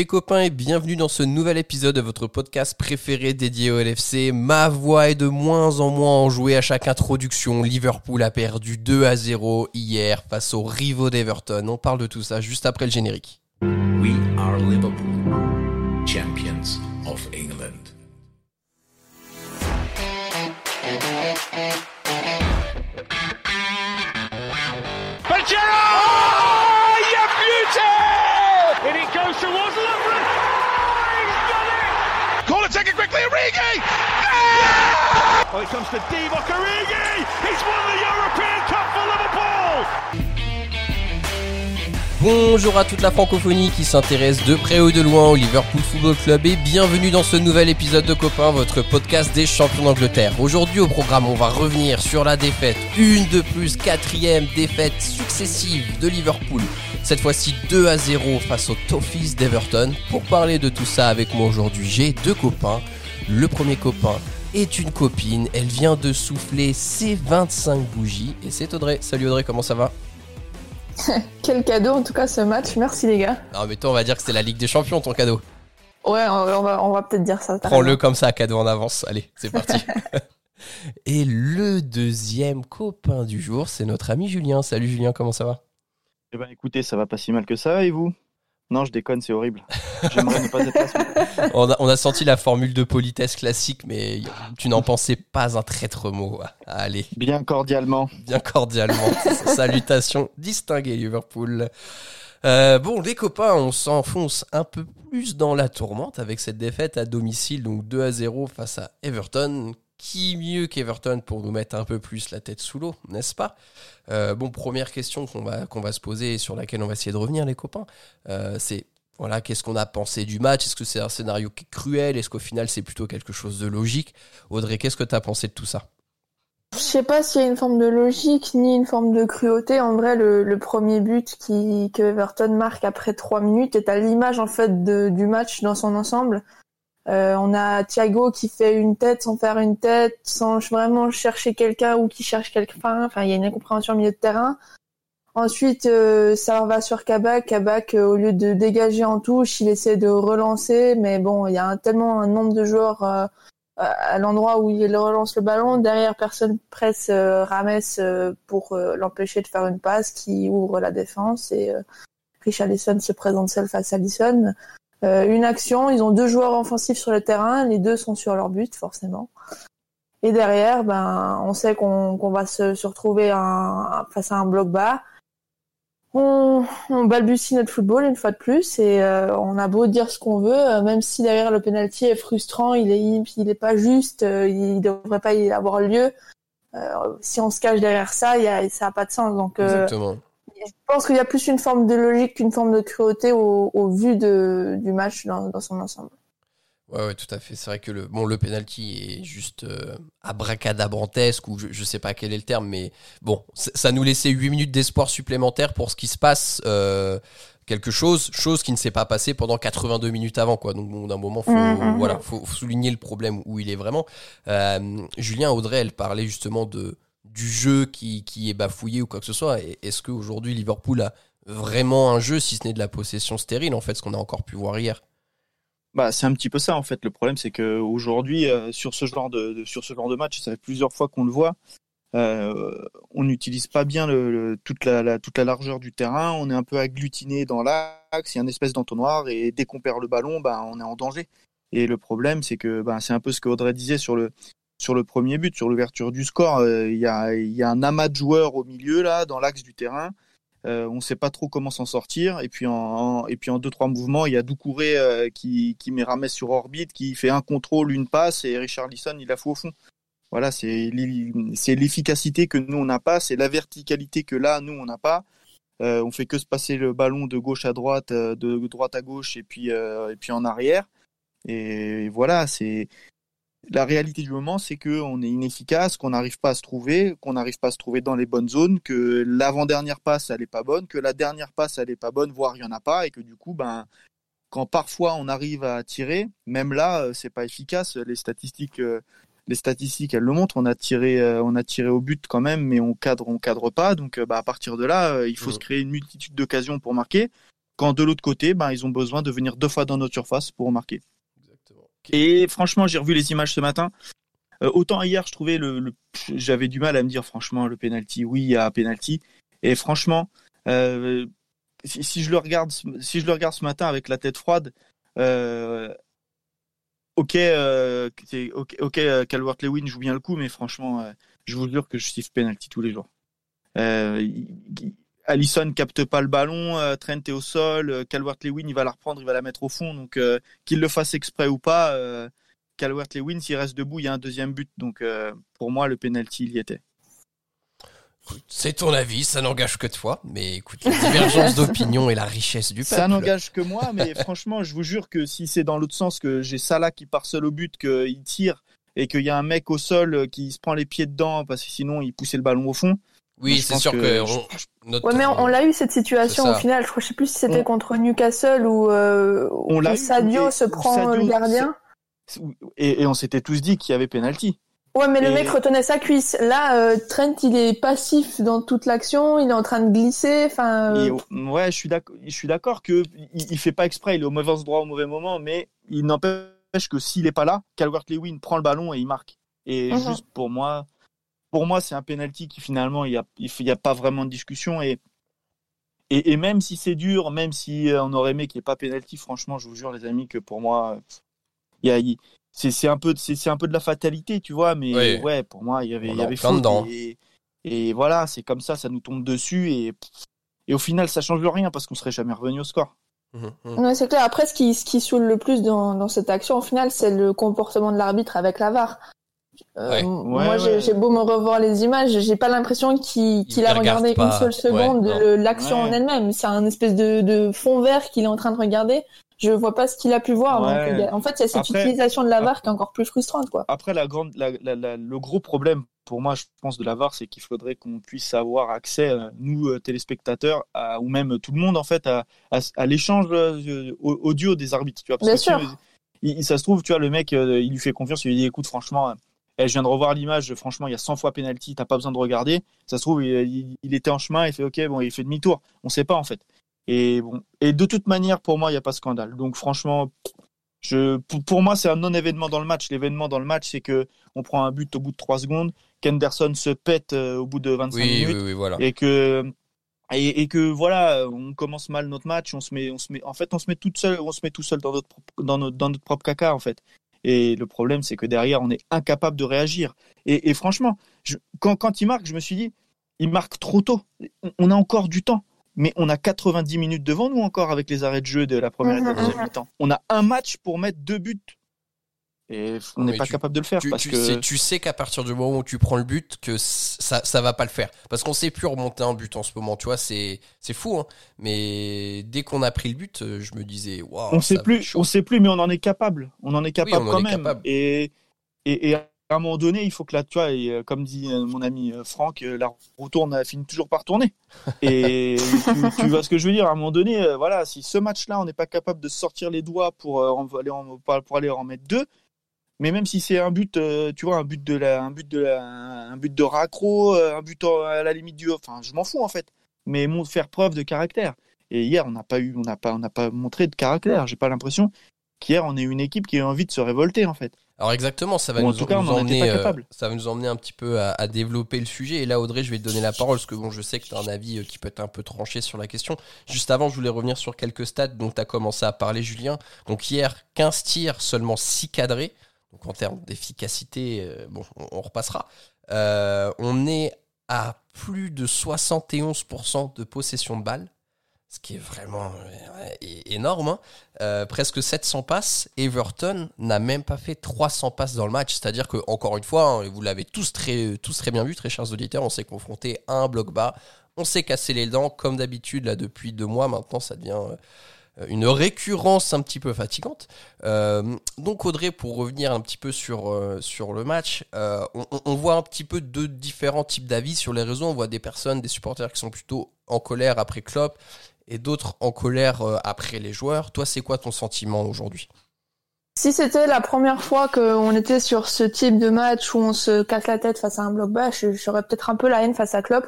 les copains et bienvenue dans ce nouvel épisode de votre podcast préféré dédié au LFC. Ma voix est de moins en moins enjouée à chaque introduction. Liverpool a perdu 2 à 0 hier face aux rivaux d'Everton. On parle de tout ça juste après le générique. We are Liverpool, Oh! Bonjour à toute la francophonie qui s'intéresse de près ou de loin au Liverpool Football Club et bienvenue dans ce nouvel épisode de Copains, votre podcast des champions d'Angleterre. Aujourd'hui au programme, on va revenir sur la défaite, une de plus, quatrième défaite successive de Liverpool. Cette fois-ci 2 à 0 face aux Toffees d'Everton. Pour parler de tout ça avec moi aujourd'hui, j'ai deux copains. Le premier copain est une copine, elle vient de souffler ses 25 bougies et c'est Audrey. Salut Audrey, comment ça va? Quel cadeau en tout cas ce match, merci les gars. Non mais toi on va dire que c'est la Ligue des Champions ton cadeau. Ouais, on va, on va peut-être dire ça. Prends-le comme ça, cadeau en avance. Allez, c'est parti. Et le deuxième copain du jour, c'est notre ami Julien. Salut Julien, comment ça va? Eh ben écoutez, ça va pas si mal que ça, et vous? Non, je déconne, c'est horrible. J'aimerais ne pas être là. ce matin. on a, on a senti la formule de politesse classique, mais tu n'en pensais pas un traître mot. Allez, Bien cordialement. bien cordialement. Salutations distinguées Liverpool. Euh, bon, les copains, on s'enfonce un peu plus dans la tourmente avec cette défaite à domicile, donc 2 à 0 face à Everton. Qui mieux qu'Everton pour nous mettre un peu plus la tête sous l'eau, n'est-ce pas? Euh, Bon, première question qu'on va, va se poser et sur laquelle on va essayer de revenir, les copains, euh, c'est voilà, qu'est-ce qu'on a pensé du match? Est-ce que c'est un scénario cruel? Est-ce qu'au final c'est plutôt quelque chose de logique? Audrey, qu'est-ce que tu as pensé de tout ça? Je sais pas s'il y a une forme de logique ni une forme de cruauté. En vrai, le, premier but que Everton marque après trois minutes est à l'image en fait du match dans son ensemble. Euh, on a Thiago qui fait une tête sans faire une tête, sans vraiment chercher quelqu'un ou qui cherche quelqu'un. Enfin, il y a une incompréhension au milieu de terrain. Ensuite, euh, ça va sur Kabak. Kabak, euh, au lieu de dégager en touche, il essaie de relancer, mais bon, il y a tellement un nombre de joueurs euh, à l'endroit où il relance le ballon. Derrière, personne presse euh, Rames pour l'empêcher de faire une passe qui ouvre la défense et Richarlison se présente seul face à Alisson. Euh, une action, ils ont deux joueurs offensifs sur le terrain, les deux sont sur leur but forcément. Et derrière, ben, on sait qu'on va se, se retrouver un- face à un bloc bas. On, on balbutie notre football une fois de plus et euh, on a beau dire ce qu'on veut, euh, même si derrière le penalty est frustrant, il est il est pas juste, euh, il devrait pas y avoir lieu. Euh, si on se cache derrière ça, y a, ça a pas de sens. Donc, Exactement. Je pense qu'il y a plus une forme de logique qu'une forme de cruauté au, au vu de, du match dans, dans son ensemble. Ouais, ouais, tout à fait. C'est vrai que le, bon, le penalty est juste euh, abracadabrantesque, ou je, je sais pas quel est le terme, mais bon, ça nous laissait 8 minutes d'espoir supplémentaire pour ce qui se passe. euh, quelque chose, chose qui ne s'est pas passée pendant 82 minutes avant, quoi. Donc, bon, d'un moment, faut, Mhm. voilà, faut, faut souligner le problème où il est vraiment. Euh, Julien Audrey, elle parlait justement de, du jeu qui, qui est bafouillé ou quoi que ce soit. Est-ce qu'aujourd'hui, Liverpool a vraiment un jeu, si ce n'est de la possession stérile, en fait, ce qu'on a encore pu voir hier? Bah, c'est un petit peu ça en fait. Le problème, c'est que aujourd'hui, euh, sur ce genre de, sur ce genre de match, ça fait plusieurs fois qu'on le voit. euh, on n'utilise pas bien toute, la, la- toute la largeur du terrain. On est un peu agglutiné dans l'axe. Il y a une espèce d'entonnoir et dès qu'on perd le ballon, bah, on est en danger. Et le problème, c'est que bah, c'est un peu ce que Audrey disait sur le sur le premier but, sur l'ouverture du score. euh, Il y, a, un amas de joueurs au milieu là, dans l'axe du terrain. Euh, on ne sait pas trop comment s'en sortir. Et puis en, en- et puis en deux trois mouvements, il y a Doucouré euh, qui qui met Rames sur orbite, qui fait un contrôle, une passe, et Richard Lisson il la fout au fond. Voilà, c'est l'e- c'est l'efficacité que nous on n'a pas, c'est la verticalité que là nous on n'a pas. Euh, on fait que se passer le ballon de gauche à droite, de droite à gauche et puis en arrière. Et voilà, c'est la réalité du moment, c'est que on est inefficace, qu'on n'arrive pas à se trouver, qu'on n'arrive pas à se trouver dans les bonnes zones, que l'avant-dernière passe elle est pas bonne, que la dernière passe elle est pas bonne, voire il y en a pas, et que du coup ben quand parfois on arrive à tirer, même là euh, c'est pas efficace. Les statistiques, euh, les statistiques elles le montrent. On a tiré, euh, on a tiré au but quand même, mais on cadre, on cadre pas. Donc bah, à partir de là, il faut se créer une multitude d'occasions pour marquer. quand de l'autre côté, ben, ils ont besoin de venir deux fois dans notre surface pour marquer. Et franchement, j'ai revu les images ce matin. Euh, autant hier, je trouvais le, j'avais du mal à me dire franchement le penalty. Oui, il y a un penalty. Et franchement, euh, si, si je le regarde, si je le regarde ce matin avec la tête froide, euh, ok, euh, ok, ok, euh, Calvert-Lewin joue bien le coup, mais franchement, je vous jure que je siffle penalty tous les jours. Allison capte pas le ballon, euh, Trent est au sol, euh, Calvert-Lewin il va la reprendre, il va la mettre au fond, donc euh, qu'il le fasse exprès ou pas, Calvert-Lewin s'il reste debout, il y a un deuxième but, donc pour moi le penalty il y était. C'est ton avis, ça n'engage que toi. Mais écoute, la divergence d'opinion et la richesse du peuple. Ça n'engage que moi, mais franchement, je vous jure que si c'est dans l'autre sens, que j'ai Salah qui part seul au but, qu'il tire et qu'il y a un mec au sol qui se prend les pieds dedans parce que sinon il poussait le ballon au fond. Oui, c'est sûr que- que, je- on- notre- Ouais, mais on, on l'a eu cette situation au final. Je crois, je sais plus si c'était On- contre Newcastle ou euh, On où l'a eu, Sadio se prend Sadio le gardien. Et, et on s'était tous dit qu'il y avait penalty. Ouais, mais le mec retenait sa cuisse. Là, euh, Trent, il est passif dans toute l'action. Il est en train de glisser. Enfin, euh, ouais, je suis d'accord. Je suis d'accord que il, il fait pas exprès, il est au mauvais endroit au mauvais moment, mais il n'empêche que s'il est pas là, Calvert-Lewin prend le ballon et il marque. Et Mhm. juste pour moi, pour moi, c'est un penalty qui finalement il y a, il f- il y a pas vraiment de discussion et et, et même si c'est dur, même si euh, on aurait aimé qu'il n'y ait pas penalty, franchement, je vous jure les amis que pour moi, il y c'est c'est un peu, c'est c'est un peu de la fatalité, tu vois, mais Oui. ouais, pour moi, il y avait, il y avait plein faute dedans. et, et voilà, c'est comme ça, ça nous tombe dessus et et au final, ça change rien parce qu'on serait jamais revenu au score. Mhm. ouais, c'est clair. Après, ce qui, ce qui saoule le plus dans, dans cette action, au final, c'est le comportement de l'arbitre avec la VAR. Euh, Ouais. Moi, Ouais, j'ai beau me revoir les images, j'ai pas l'impression qu'il a regardé pas. une seule seconde Ouais, l'action en elle-même. C'est un espèce de, de fond vert qu'il est en train de regarder. Je vois pas ce qu'il a pu voir. Ouais. donc, il y a- en fait, il y a cette Après- utilisation de la VAR qui est encore plus frustrante, quoi. Après, la grande, la- la- la- le gros problème pour moi, je pense, de la VAR, c'est qu'il faudrait qu'on puisse avoir accès, euh, nous, euh, téléspectateurs, à- ou même tout le monde, en fait, à, à, à l'échange au- audio des arbitres. Tu vois, parce Bien que, sûr. il, ça se trouve, tu vois, le mec, il lui fait confiance, il lui dit, écoute, franchement, eh, je viens de revoir l'image, franchement, il y a 100 fois penalty, t'as pas besoin de regarder. Ça se trouve, il, était en chemin, il fait, ok, bon, il fait demi-tour. On sait pas, en fait. Et bon, et de toute manière, pour moi, il n'y a pas de scandale. Donc, franchement, je, pour, moi, c'est un non-événement dans le match. L'événement dans le match, c'est que on prend un but au bout de 3 secondes, qu'Henderson se pète euh, au bout de 25 Oui, minutes, oui, oui, voilà. et que et, et que voilà, on commence mal notre match, on se met, on se met, en fait, on se met tout seul, on se met tout seul dans notre dans notre dans notre propre caca en fait. Et le problème, c'est que derrière, on est incapable de réagir. Et, et franchement, je- quand quand il marque, je me suis dit, il marque trop tôt. On, a encore du temps. Mais on a 90 minutes devant nous encore avec les arrêts de jeu de la première et de la Mhm, deuxième mhm. mi-temps. On a un match pour mettre deux buts. Et on n'est pas tu- capable de le faire Tu, parce tu que sais, tu sais qu'à partir du moment où tu prends le but, que ça, ça va pas le faire. Parce qu'on sait plus remonter un but en ce moment, tu vois, c'est, c'est fou, hein. Mais dès qu'on a pris le but, euh, je me disais, waouh. on sait plus, on sait plus, mais on en est capable. On en est capable quand même. capable. Et, et, et à un moment donné, il faut que là, tu vois, et, euh, comme dit euh, mon ami Franck, la roue tourne, elle finit toujours par tourner. Et tu, tu vois ce que je veux dire? À un moment donné, voilà, si ce match-là, on n'est pas capable de sortir les doigts pour euh, aller en, pour aller en mettre deux, mais même si c'est un but, euh, tu vois, un but de la, un but de la, un but de raccro, euh, un but à la limite du, enfin, je m'en fous en fait. Mais mon, faire preuve de caractère. Et hier, on n'a pas eu, on n'a pas, on n'a pas montré de caractère. J'ai pas l'impression qu'hier, on est une équipe qui a envie de se révolter en fait. Alors exactement, ça va nous, cas, en emmener, euh, ça va nous emmener un petit peu à, à développer le sujet. Et là, Audrey, je vais te donner la parole parce que bon, je sais que tu as un avis qui peut être un peu tranché sur la question. Juste avant, je voulais revenir sur quelques stats dont tu as commencé à parler, Julien. Donc hier, 15 tirs, seulement 6 cadrés. Donc en termes d'efficacité, euh, bon, on, on repassera. Euh, on est à plus de 71% de possession de balles, ce qui est vraiment euh, énorme. hein. Presque 700 passes. Everton n'a même pas fait 300 passes dans le match. C'est-à-dire que, encore une fois, hein, vous l'avez tous très, tous très bien vu, très chers auditeurs, on s'est confronté à un bloc bas. On s'est cassé les dents, comme d'habitude, là, depuis deux mois. Maintenant, ça devient une récurrence un petit peu fatigante. Euh, donc, Audrey, pour revenir un petit peu sur, euh, sur le match, euh, on, voit un petit peu deux différents types d'avis sur les réseaux. On voit des personnes, des supporters qui sont plutôt en colère après Klopp et d'autres en colère euh, après les joueurs. Toi, c'est quoi ton sentiment aujourd'hui? Si c'était la première fois qu'on était sur ce type de match où on se casse la tête face à un bloc bas, j'aurais peut-être un peu la haine face à Klopp.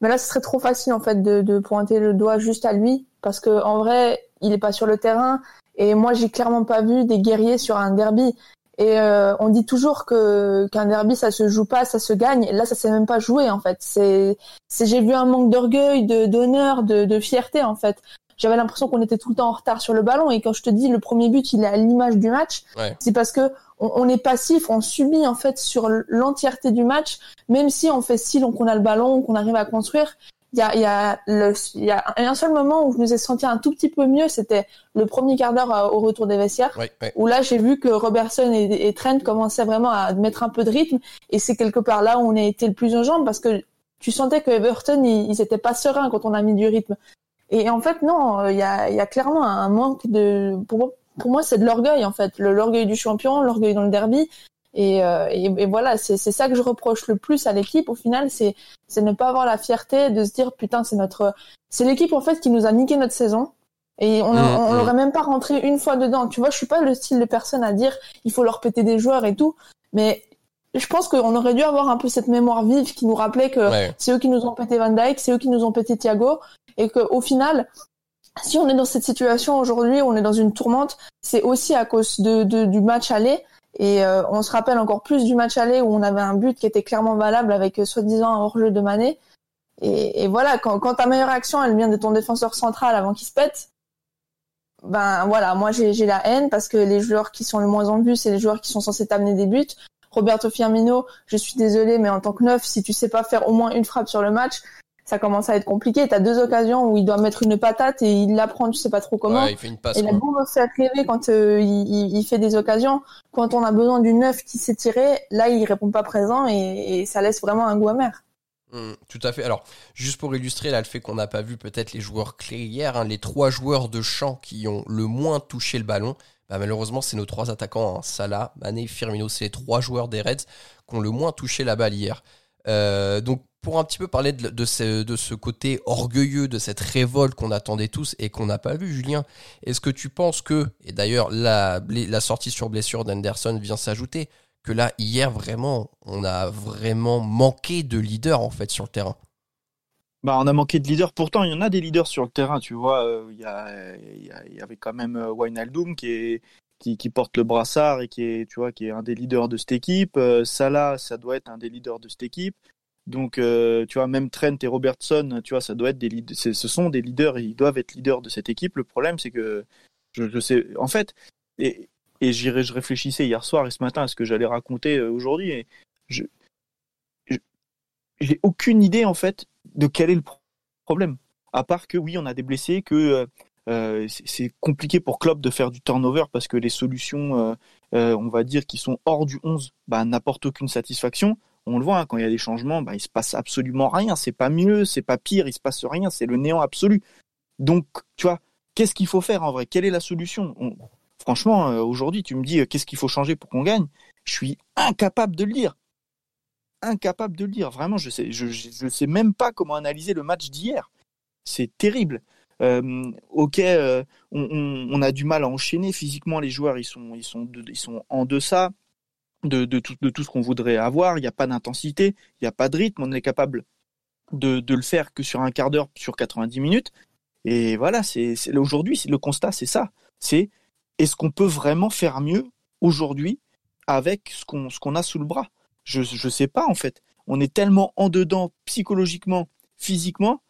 Mais là, ce serait trop facile en fait de, de pointer le doigt juste à lui, parce que en vrai, il est pas sur le terrain. Et moi, j'ai clairement pas vu des guerriers sur un derby. Et euh, on dit toujours que qu'un derby ça se joue pas, ça se gagne. Là, ça s'est même pas joué en fait. C'est, c'est j'ai vu un manque d'orgueil, de d'honneur, de, de fierté en fait. J'avais l'impression qu'on était tout le temps en retard sur le ballon. Et quand je te dis le premier but, il est à l'image du match, Ouais. c'est parce que on, on est passif, on subit en fait sur l'entièreté du match, même si on fait style qu'on a le ballon, qu'on arrive à construire. Il y a, y, a le, y a un seul moment où je nous ai senti un tout petit peu mieux, c'était le premier quart d'heure euh, au retour des vestiaires Ouais, ouais. où là j'ai vu que Robertson et, et Trent commençaient vraiment à mettre un peu de rythme et c'est quelque part là où on a été le plus en jambes parce que tu sentais que Everton ils, ils étaient pas sereins quand on a mis du rythme et en fait non il y a, y a clairement un manque de pour, moi- pour moi c'est de l'orgueil en fait l'orgueil du champion l'orgueil dans le derby et, euh, et, et voilà c'est c'est ça que je reproche le plus à l'équipe au final c'est c'est ne pas avoir la fierté de se dire putain c'est notre c'est l'équipe en fait qui nous a niqué notre saison et on, Mm, on mm. l'aurait même pas rentré une fois dedans. Tu vois, je suis pas le style de personne à dire il faut leur péter des joueurs et tout, mais je pense qu'on aurait dû avoir un peu cette mémoire vive qui nous rappelait que Ouais. c'est eux qui nous ont pété Van Dyke, c'est eux qui nous ont pété Thiago, et que au final, si on est dans cette situation aujourd'hui, on est dans une tourmente, c'est aussi à cause de, de- du match aller. Et euh, on se rappelle encore plus du match aller où on avait un but qui était clairement valable avec euh, soi-disant un hors-jeu de Mané. Et, voilà, quand, quand ta meilleure action, elle vient de ton défenseur central avant qu'il se pète, ben voilà, moi j'ai la haine parce que les joueurs qui sont le moins en vue, c'est les joueurs qui sont censés t'amener des buts. Roberto Firmino, je suis désolée, mais en tant que neuf, si tu sais pas faire au moins une frappe sur le match, ça commence à être compliqué. T'as deux occasions où il doit mettre une patate et il la prend, tu sais pas trop comment. Ouais, il fait une passe. Et la bombe fait rêver quand euh, il, il- fait des occasions. Quand on a besoin d'une neuf qui s'est tirée, là il répond pas présent et, et ça laisse vraiment un goût amer. Mm, tout à fait. Alors, juste pour illustrer là le fait qu'on n'a pas vu peut-être les joueurs clés hier, hein, les trois joueurs de champ qui ont le moins touché le ballon, bah, malheureusement c'est nos trois attaquants, hein, Salah, Mané, Firmino, c'est les trois joueurs des Reds qui ont le moins touché la balle hier. Euh, donc pour un petit peu parler de, ce, côté orgueilleux, de cette révolte qu'on attendait tous et qu'on n'a pas vu, Julien, est-ce que tu penses que, et d'ailleurs la, la sortie sur blessure d'Anderson vient s'ajouter, que là, hier, vraiment, on a vraiment manqué de leader, en fait, sur le terrain? Bah, on a manqué de leaders. Pourtant, il y en a des leaders sur le terrain. Tu vois, euh, il y, a, a- avait quand même euh, Wijnaldum qui, qui porte le brassard et qui est, tu vois, qui est un des leaders de cette équipe. Euh, Salah, ça doit être un des leaders de cette équipe. Donc, euh, tu vois, même Trent et Robertson, tu vois, ça doit être des lead- c'est- Ce sont des leaders. Ils doivent être leaders de cette équipe. Le problème, c'est que je, sais, en fait, et, et je réfléchissais hier soir et ce matin à ce que j'allais raconter euh, aujourd'hui. Et je, j'ai aucune idée en fait de quel est le pro- problème. À part que oui, on a des blessés, que euh, c'est- compliqué pour Klopp de faire du turnover parce que les solutions, on va dire, qui sont hors du 11, bah, n'apportent aucune satisfaction. On le voit, hein, quand il y a des changements, bah, il se passe absolument rien. C'est pas mieux, c'est pas pire, il se passe rien, c'est le néant absolu. Donc, tu vois, qu'est-ce qu'il faut faire en vrai? Quelle est la solution? On- Franchement, euh, aujourd'hui, tu me dis euh, qu'est-ce qu'il faut changer pour qu'on gagne? Je suis incapable de le dire incapable de le dire. Vraiment, je sais, je, sais même pas comment analyser le match d'hier. C'est terrible. Euh, ok, on, a du mal à enchaîner physiquement. Les joueurs, ils sont en deçà de, tout, de tout ce qu'on voudrait avoir. Il n'y a pas d'intensité, il n'y a pas de rythme. On est capable de, le faire que sur un quart d'heure, sur 90 minutes. Et voilà, c'est aujourd'hui, le constat, c'est ça. C'est est-ce qu'on peut vraiment faire mieux aujourd'hui avec ce qu'on a sous le bras? Je, je sais pas en fait. On est tellement en dedans psychologiquement, physiquement.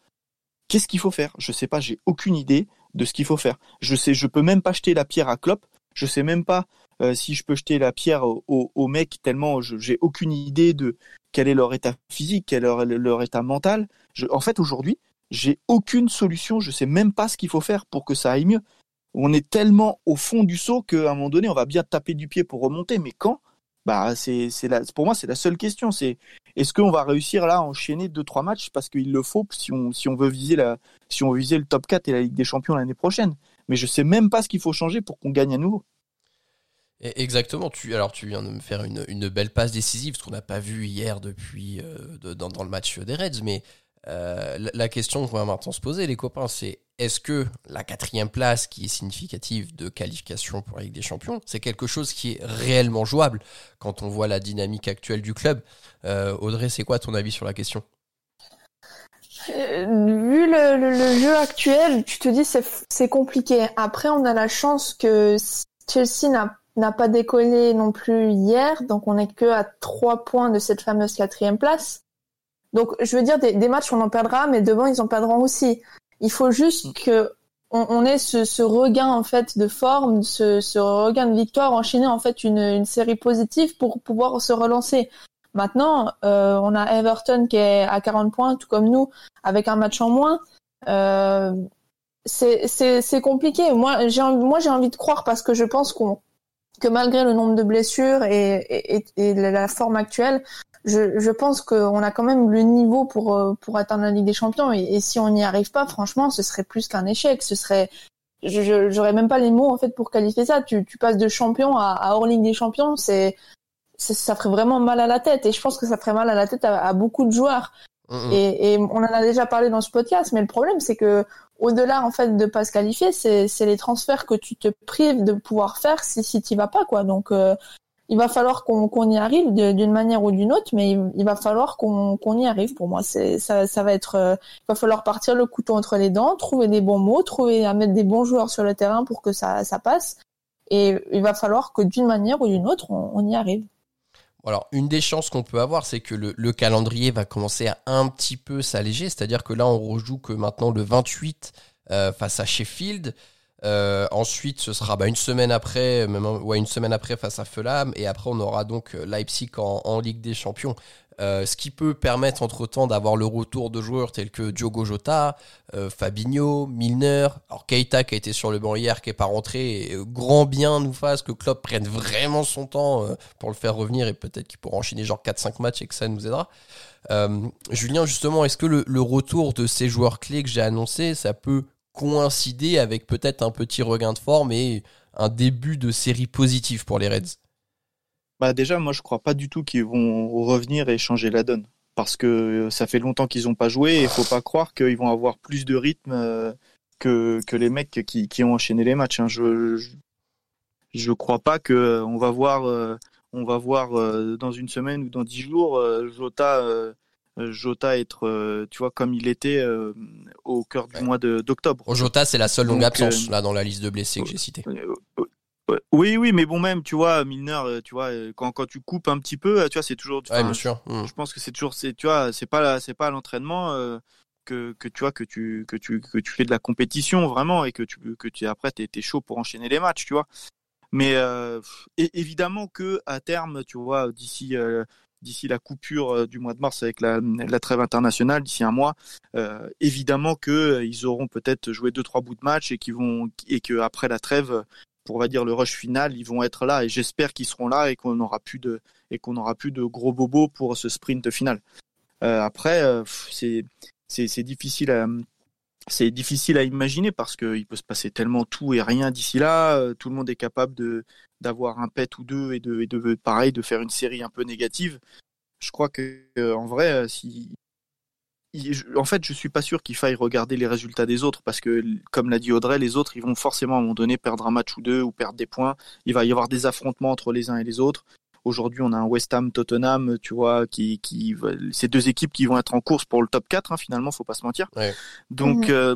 Qu'est-ce qu'il faut faire? Je sais pas. J'ai aucune idée de ce qu'il faut faire. Je sais, je peux même pas jeter la pierre à Klopp. Je sais même pas euh, si je peux jeter la pierre aux au, au mecs tellement j'ai aucune idée de quel est leur état physique, quel est leur, leur état mental. En fait, aujourd'hui, j'ai aucune solution. Je sais même pas ce qu'il faut faire pour que ça aille mieux. On est tellement au fond du saut qu'à un moment donné, on va bien taper du pied pour remonter. Mais quand? Bah, c'est, pour moi, c'est la seule question. C'est est-ce qu'on va réussir là à enchaîner deux trois matchs? Parce qu'il le faut si on, si on veut viser la, si on veut le top 4 et la Ligue des Champions l'année prochaine. Mais je sais même pas ce qu'il faut changer pour qu'on gagne à nouveau. Exactement. Alors, tu viens de me faire une, belle passe décisive, ce qu'on n'a pas vu hier depuis euh, dans, le match des Reds. Mais euh, la, la question qu'on va maintenant se poser, les copains, c'est est-ce que la quatrième place, qui est significative de qualification pour la Ligue des Champions, c'est quelque chose qui est réellement jouable quand on voit la dynamique actuelle du club? Euh, Audrey, c'est quoi ton avis sur la question? Vu le, le- le jeu actuel, tu te dis c'est compliqué. Après, on a la chance que Chelsea n'a n'a pas décollé non plus hier, donc on est que à trois points de cette fameuse quatrième place. Donc, je veux dire, des, des matchs on en perdra, mais devant ils en perdront aussi. Il faut juste que on, on ait ce, ce regain en fait de forme, ce, ce regain de victoire, enchaîner en fait une, une série positive pour pouvoir se relancer. Maintenant, euh, on a Everton qui est à 40 points, tout comme nous, avec un match en moins. Euh, c'est compliqué. Moi j'ai envie- moi j'ai envie de croire parce que je pense qu'on que malgré le nombre de blessures et la forme actuelle, je pense qu'on a quand même le niveau pour euh, pour atteindre la Ligue des Champions et, si on n'y arrive pas, franchement, ce serait plus qu'un échec. Ce serait je j'aurais même pas les mots en fait pour qualifier ça. Tu passes de champion à, hors Ligue des Champions, c'est ça ferait vraiment mal à la tête et je pense que ça ferait mal à la tête à beaucoup de joueurs. Et, on en a déjà parlé dans ce podcast, mais le problème c'est que au-delà en fait de pas se qualifier, c'est les transferts que tu te prives de pouvoir faire si si t'y vas pas quoi. Donc euh, il va falloir qu'on y arrive d'une manière ou d'une autre, mais il, va falloir qu'on y arrive. Pour moi, ça va être euh, il va falloir partir le couteau entre les dents, trouver des bons mots, trouver à mettre des bons joueurs sur le terrain pour que ça passe. Et il va falloir que d'une manière ou d'une autre, on y arrive. Alors, une des chances qu'on peut avoir, c'est que le, le calendrier va commencer à un petit peu s'alléger. C'est-à-dire que là, on rejoue que maintenant le 28 euh, face à Sheffield. Euh, ensuite, ce sera bah, une semaine après, une semaine après face à Fulham. Et après, on aura donc euh, Leipzig en Ligue des Champions. Euh, ce qui peut permettre entre-temps d'avoir le retour de joueurs tels que Diogo Jota, euh, Fabinho, Milner, alors Keita qui a été sur le banc hier, qui est pas rentré, euh, grand bien nous fasse que Klopp prenne vraiment son temps pour le faire revenir et peut-être qu'il pourra enchaîner genre 4-5 matchs et que ça nous aidera. Julien, justement, est-ce que le, le retour de ces joueurs clés que j'ai annoncé, ça peut coïncider avec peut-être un petit regain de forme et un début de série positive pour les Reds? Bah déjà, moi, je crois pas du tout qu'ils vont revenir et changer la donne. Parce que euh, ça fait longtemps qu'ils ont pas joué et il faut pas croire qu'ils vont avoir plus de rythme euh, que, que les mecs qui, qui ont enchaîné les matchs. hein. Je, je, je crois pas que euh, on va voir, euh, on va voir euh, dans une semaine ou dans dix jours euh, Jota, Jota être, tu vois, comme il était au cœur du Ouais. mois d'octobre. Jota, c'est la seule longue Donc, absence là dans la liste de blessés que j'ai citée. Oui, oui, mais bon, même, tu vois, Milner, euh, tu vois, euh, quand, quand tu coupes un petit peu, euh, tu vois, c'est toujours. Ouais, bien sûr. Mm. je pense que c'est toujours c'est tu vois c'est pas la- c'est pas l'entraînement euh, que, que tu vois que tu que tu que tu fais de la compétition vraiment et que tu que tu après t'es es chaud pour enchaîner les matchs tu vois mais euh, évidemment que à terme tu vois d'ici euh, d'ici la coupure du mois de mars avec la, la trêve internationale d'ici un mois euh, évidemment que euh, ils auront peut-être joué deux trois bouts de match et qui vont et que après la trêve pour on va dire le rush final ils vont être là et j'espère qu'ils seront là et qu'on aura plus de et qu'on aura plus de gros bobos pour ce sprint final. Euh, après, euh, c'est c'est difficile à c'est difficile à imaginer parce qu'il peut se passer tellement tout et rien d'ici là. Euh, Tout le monde est capable de d'avoir un pet ou deux et de, de pareil de faire une série un peu négative. Je crois que en vrai, si en fait, je suis pas sûr qu'il faille regarder les résultats des autres parce que, comme l'a dit Audrey, les autres, ils vont forcément à un moment donné perdre un match ou deux ou perdre des points. Il va y avoir des affrontements entre les uns et les autres. Aujourd'hui, on a un West Ham Tottenham, tu vois, qui, qui, ces deux équipes qui vont être en course pour le top 4, hein, finalement, faut pas se mentir. Ouais. Donc, Mhm. euh,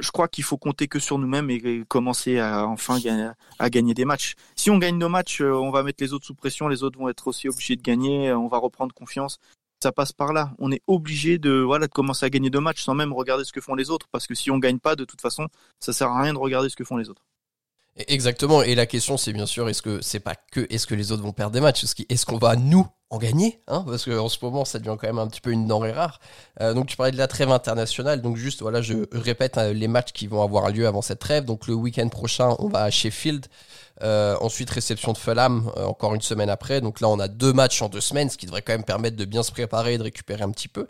je crois qu'il faut compter que sur nous-mêmes et, commencer à enfin gagner, à gagner des matchs. Si on gagne nos matchs, euh, on va mettre les autres sous pression, les autres vont être aussi obligés de gagner, on va reprendre confiance. Ça passe par là. On est obligé de voilà de commencer à gagner deux matchs sans même regarder ce que font les autres, parce que si on gagne pas, de toute façon, ça sert à rien de regarder ce que font les autres. Exactement. Et la question, c'est bien sûr, est-ce que c'est pas que est-ce que les autres vont perdre des matchs? Est-ce qu'on va nous en gagner hein Parce qu'en ce moment, ça devient quand même un petit peu une denrée rare. Euh, donc tu parlais de la trêve internationale. Donc juste, voilà, je répète euh, les matchs qui vont avoir lieu avant cette trêve. Donc le week-end prochain, on va à Sheffield. Euh, ensuite, réception de Fulham, euh, encore une semaine après. Donc là, on a deux matchs en deux semaines, ce qui devrait quand même permettre de bien se préparer et de récupérer un petit peu.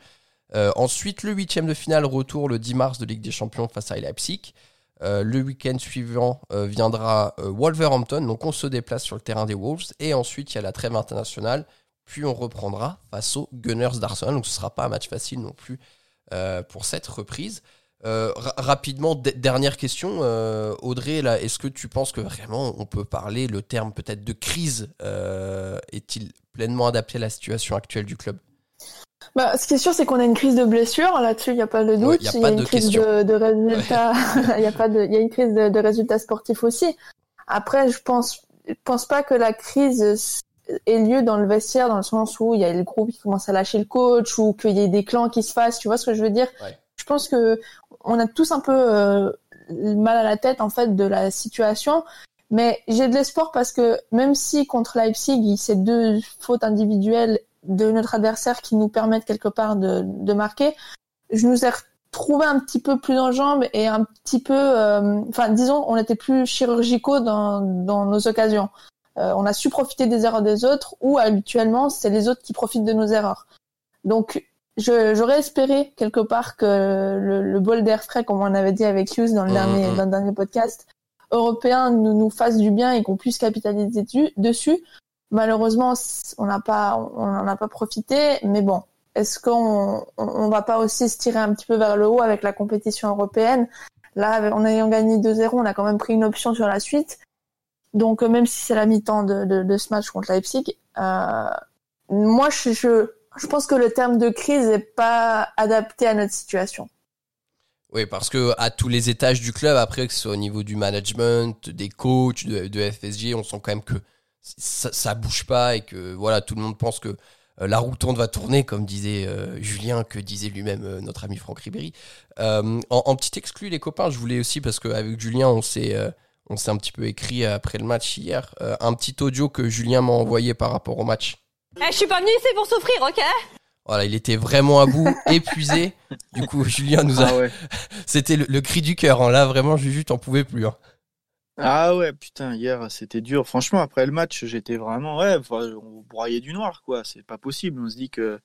Ensuite, le huitième de finale, retour le 10 mars de Ligue des Champions face à Leipzig. Le week-end suivant viendra Wolverhampton, donc on se déplace sur le terrain des Wolves. Et ensuite, il y a la trêve internationale. Puis on reprendra face aux Gunners d'Arsenal. Donc ce ne sera pas un match facile non plus euh, pour cette reprise. Euh, ra- rapidement, dernière question. euh, Audrey, là, est-ce que tu penses que vraiment on peut parler, le terme peut-être de crise, est-il pleinement adapté à la situation actuelle du club? Bah, ce qui est sûr, c'est qu'on a une crise de blessure. Là-dessus, il n'y a pas de doute. Ouais, y a il y a une crise de, résultats. Il y a pas de, il y a une crise de, de résultats sportifs aussi. Après, je pense, je pense pas que la crise ait lieu dans le vestiaire, dans le sens où il y a le groupe qui commence à lâcher le coach ou qu'il y ait des clans qui se fassent. Tu vois ce que je veux dire? Ouais. Je pense que on a tous un peu euh, mal à la tête en fait de la situation. Mais j'ai de l'espoir parce que même si contre Leipzig, c'est deux fautes individuelles de notre adversaire qui nous permettent quelque part de, de marquer, je nous ai retrouvé un petit peu plus en jambes et un petit peu, euh, enfin disons, on était plus chirurgicaux dans, dans nos occasions. Euh, on a su profiter des erreurs des autres ou habituellement c'est les autres qui profitent de nos erreurs. Donc je- j'aurais espéré quelque part que le, le bol d'air frais, comme on avait dit avec Hughes dans le Mhm. dernier dans le dernier podcast, européen nous, nous fasse du bien et qu'on puisse capitaliser du- dessus. Malheureusement, on n'a pas, on n'en a pas profité. Mais bon, est-ce qu'on, on, on va pas aussi se tirer un petit peu vers le haut avec la compétition européenne? Là, en ayant gagné 2-0, on a quand même pris une option sur la suite. Donc, euh, même si c'est la mi-temps de, ce match contre Leipzig, euh, moi, je, je, pense que le terme de crise n'est pas adapté à notre situation. Oui, parce que à tous les étages du club, après, que ce soit au niveau du management, des coachs, de, FSG, on sent quand même que ça, ça bouge pas et que voilà, tout le monde pense que euh, la roue tourne va tourner, comme disait Julien, que disait lui-même notre ami Franck Ribéry. En, en petit exclu, les copains, je voulais aussi, parce qu'avec Julien, on s'est on s'est un petit peu écrit après le match hier, euh, un petit audio que Julien m'a envoyé par rapport au match. Eh, je suis pas venu ici pour souffrir, ok? Voilà, il était vraiment à bout, épuisé. Du coup, Julien nous a. Ah ouais. C'était le, le cri du cœur. hein. Là, vraiment, Juju, t'en pouvais plus. hein. Ah ouais, putain, hier c'était dur. Franchement, après le match, j'étais vraiment, ouais, on broyait du noir, quoi. C'est pas possible. On se dit que,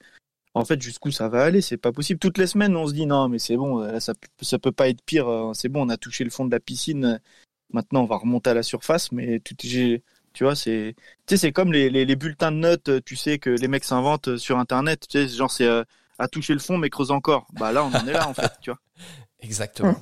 en fait, jusqu'où ça va aller, c'est pas possible. Toutes les semaines, on se dit non, mais c'est bon, là, ça, peut- ça peut pas être pire. euh, C'est bon, on a touché le fond de la piscine. Maintenant, on va remonter à la surface, mais j'ai, tu vois, c'est, tu comme les, bulletins de notes, tu sais, que les mecs s'inventent sur Internet. Tu sais, genre, c'est euh, à toucher le fond, mais creuse encore. Bah là, on en est là, en fait, tu vois. Exactement.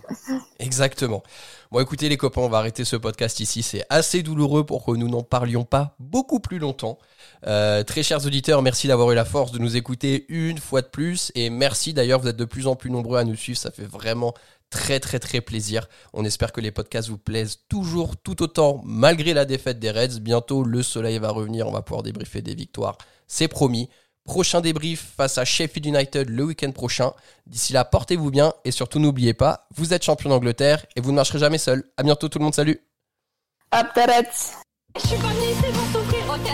Exactement. Bon, écoutez, les copains, on va arrêter ce podcast ici. C'est assez douloureux pour que nous n'en parlions pas beaucoup plus longtemps. Euh, très chers auditeurs, merci d'avoir eu la force de nous écouter une fois de plus. Et merci d'ailleurs, vous êtes de plus en plus nombreux à nous suivre. Ça fait vraiment très, très, très plaisir. On espère que les podcasts vous plaisent toujours tout autant, malgré la défaite des Reds. Bientôt, le soleil va revenir. On va pouvoir débriefer des victoires. C'est promis. Prochain débrief face à Sheffield United le week-end prochain. D'ici là, portez-vous bien et surtout n'oubliez pas, vous êtes champion d'Angleterre et vous ne marcherez jamais seul. À bientôt tout le monde, salut Aptaret Je suis pas venu ici pour souffrir, ok?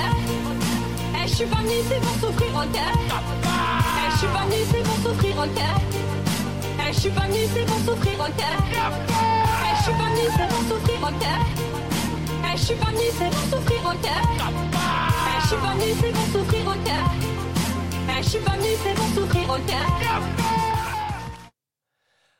Je suis pas venu ici pour souffrir, ok? Je suis pas venu ici pour souffrir, ok? Eh, je suis pas venu ici pour souffrir, ok. Je suis pas venu ici pour souffrir, ok. Je suis pas venu ici pour souffrir, ok. Je suis pas venu ici pour souffrir, ok. Je suis pas venu ici pour souffrir, ok